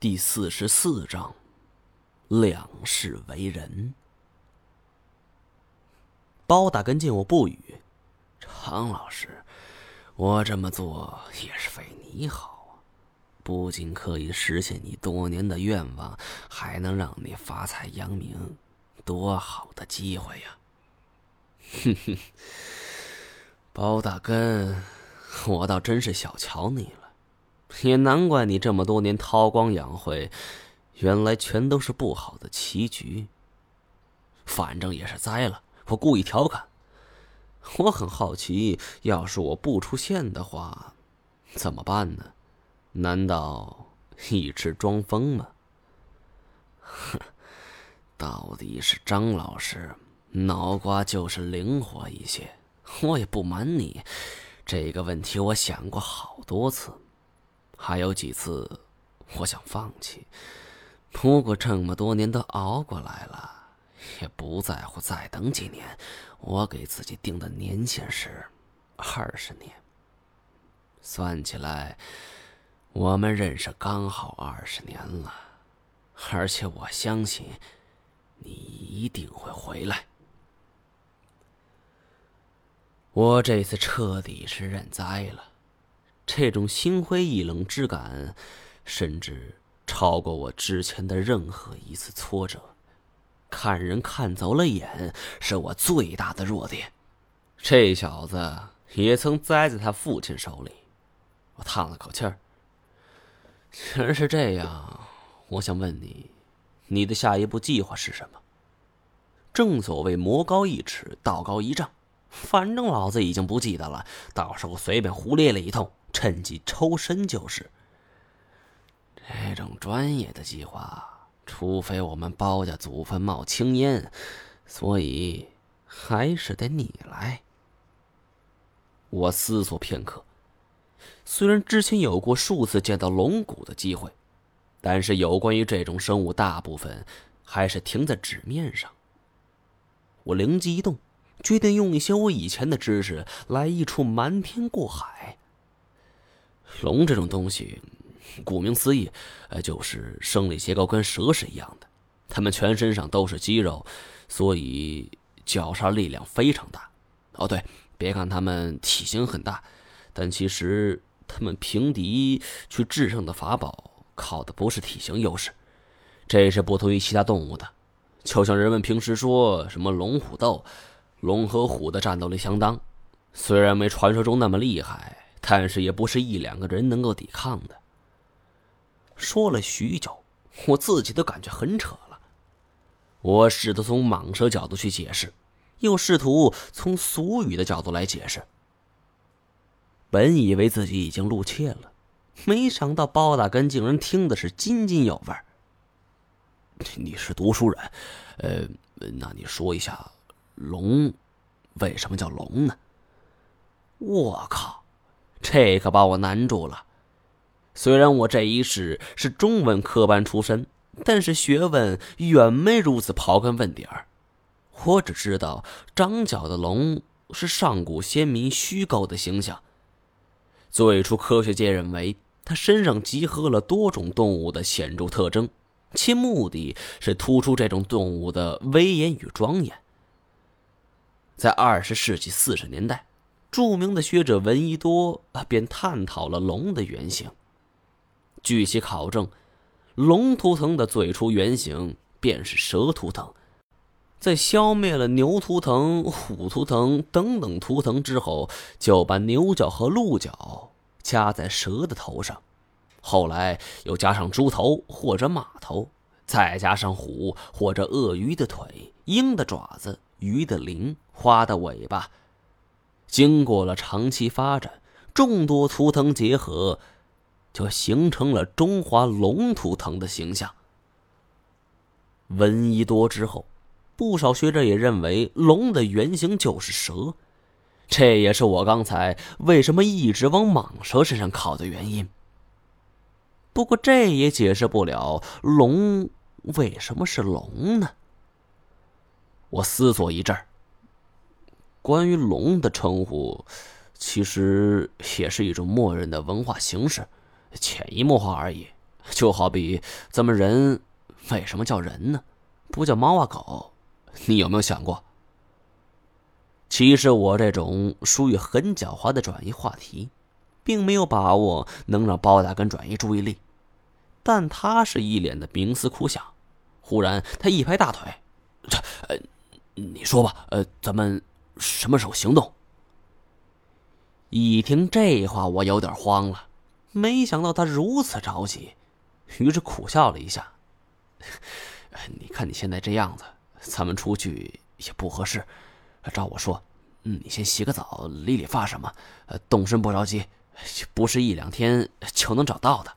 第四十四章，两世为人。包大根见我不语，常老师，我这么做也是为你好啊，不仅可以实现你多年的愿望，还能让你发财扬名，多好的机会呀！哼哼，包大根，我倒真是小瞧你了。也难怪你这么多年韬光养晦，原来全都是不好的棋局。反正也是栽了，我故意调侃。我很好奇，要是我不出现的话，怎么办呢？难道一直装疯吗？哼，到底是张老师脑瓜就是灵活一些。我也不瞒你，这个问题我想过好多次。还有几次，我想放弃，不过这么多年都熬过来了，也不在乎再等几年。我给自己定的年限是二十年。算起来，我们认识刚好二十年了，而且我相信你一定会回来。我这次彻底是认栽了。这种心灰意冷之感，甚至超过我之前的任何一次挫折。看人看走了眼，是我最大的弱点。这小子也曾栽在他父亲手里。我叹了口气儿。既然是这样，我想问你，你的下一步计划是什么？正所谓魔高一尺，道高一丈。反正老子已经不记得了，到时候随便胡咧咧一通。趁机抽身就是。这种专业的计划，除非我们包家祖坟冒青烟，所以还是得你来。我思索片刻，虽然之前有过数次见到龙骨的机会，但是有关于这种生物，大部分还是停在纸面上。我灵机一动，决定用一些我以前的知识来一出瞒天过海。龙这种东西，顾名思义，呃，就是生理结构跟蛇是一样的，它们全身上都是肌肉，所以绞杀力量非常大。哦，对，别看它们体型很大，但其实它们平敌去制胜的法宝，靠的不是体型优势，这是不同于其他动物的。就像人们平时说什么龙虎斗，龙和虎的战斗力相当，虽然没传说中那么厉害。但是也不是一两个人能够抵抗的。说了许久，我自己都感觉很扯了。我试图从蟒蛇角度去解释，又试图从俗语的角度来解释。本以为自己已经露怯了，没想到包大根竟然听的是津津有味。你是读书人，呃，那你说一下，龙为什么叫龙呢？我靠！这可把我难住了。虽然我这一世是中文科班出身，但是学问远没如此刨根问底儿。我只知道长角的龙是上古先民虚构的形象。最初科学界认为它身上集合了多种动物的显著特征，其目的是突出这种动物的威严与庄严。在二十世纪四十年代。著名的学者闻一多啊，便探讨了龙的原型。据其考证，龙图腾的最初原型便是蛇图腾，在消灭了牛图腾、虎图腾等等图腾之后，就把牛角和鹿角加在蛇的头上，后来又加上猪头或者马头，再加上虎或者鳄鱼的腿、鹰的爪子、鱼的鳞、花的尾巴。经过了长期发展，众多图腾结合，就形成了中华龙图腾的形象。闻一多之后，不少学者也认为龙的原型就是蛇，这也是我刚才为什么一直往蟒蛇身上靠的原因。不过，这也解释不了龙为什么是龙呢？我思索一阵儿。关于龙的称呼，其实也是一种默认的文化形式，潜移默化而已，就好比咱们人为什么叫人呢？不叫猫啊狗？你有没有想过？其实我这种属于很狡猾的转移话题，并没有把握能让包大根转移注意力，但他是一脸的冥思苦想。忽然，他一拍大腿：“这……呃，你说吧，呃，咱们什么时候行动？”一听这话，我有点慌了，没想到他如此着急，于是苦笑了一下：“ 你看你现在这样子，咱们出去也不合适。”照我说，嗯，你先洗个澡，理理发什么，动身不着急，不是一两天就能找到的。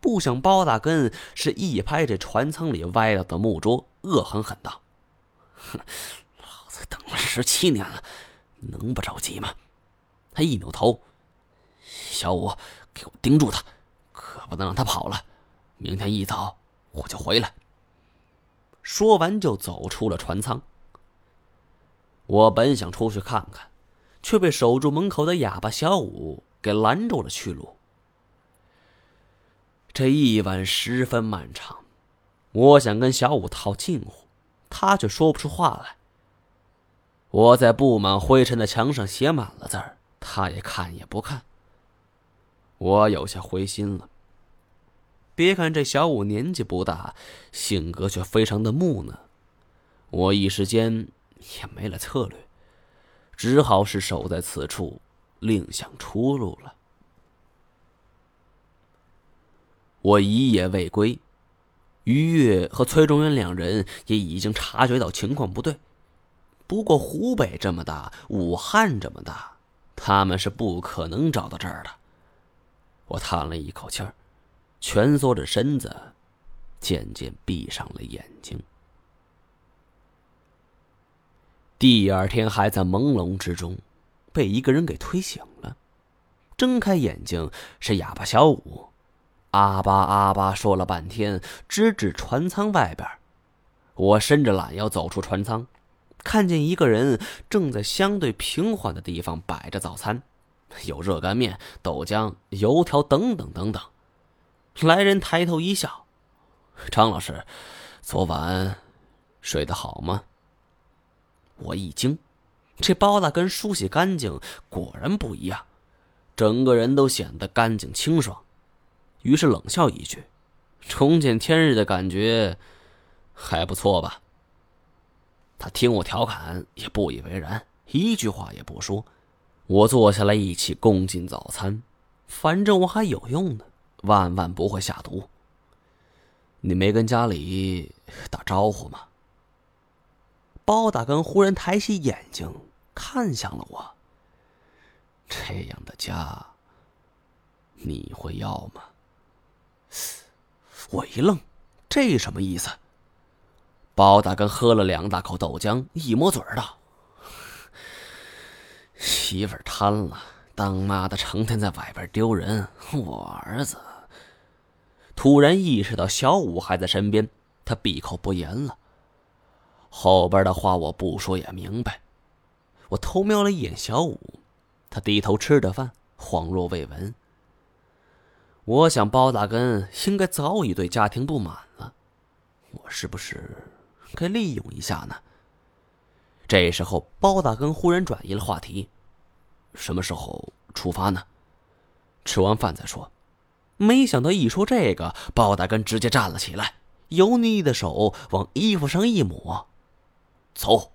不想包大根是一拍这船舱里歪了的木桌，恶狠狠道：“哼，十七年了，能不着急吗？”他一扭头，小五，给我盯住他，可不能让他跑了。明天一早我就回来。说完就走出了船舱。我本想出去看看，却被守住门口的哑巴小五给拦住了去路。这一晚十分漫长，我想跟小五套近乎，他却说不出话来。我在布满灰尘的墙上写满了字儿，他也看也不看。我有些灰心了。别看这小五年纪不大，性格却非常的木讷，我一时间。也没了策略，只好是守在此处，另想出路了。我一夜未归，于越和崔中原两人也已经察觉到情况不对。不过湖北这么大，武汉这么大，他们是不可能找到这儿的。我叹了一口气儿，蜷缩着身子，渐渐闭上了眼睛。第二天还在朦胧之中，被一个人给推醒了。睁开眼睛是哑巴小五，阿巴阿巴说了半天，直指船舱外边。我伸着懒腰走出船舱，看见一个人正在相对平缓的地方摆着早餐，有热干面、豆浆、油条等等等等。来人抬头一笑：“张老师，昨晚睡得好吗？”我一惊，这包大根梳洗干净，果然不一样，整个人都显得干净清爽。于是冷笑一句：“重见天日的感觉还不错吧？”他听我调侃，也不以为然，一句话也不说。我坐下来，一起共进早餐。反正我还有用呢，万万不会下毒。你没跟家里打招呼吗？包大根忽然抬起眼睛，看向了我。这样的家，你会要吗？我一愣，这什么意思？包大根喝了两大口豆浆，一抹嘴道：“媳妇贪了，当妈的成天在外边丢人。我儿子突然意识到小五还在身边，他闭口不言了。”后边的话我不说也明白。我偷瞄了一眼小五，他低头吃着饭，恍若未闻。我想包大根应该早已对家庭不满了，我是不是可以利用一下呢？这时候，包大根忽然转移了话题：“什么时候出发呢？吃完饭再说。”没想到一说这个，包大根直接站了起来，油腻的手往衣服上一抹。走。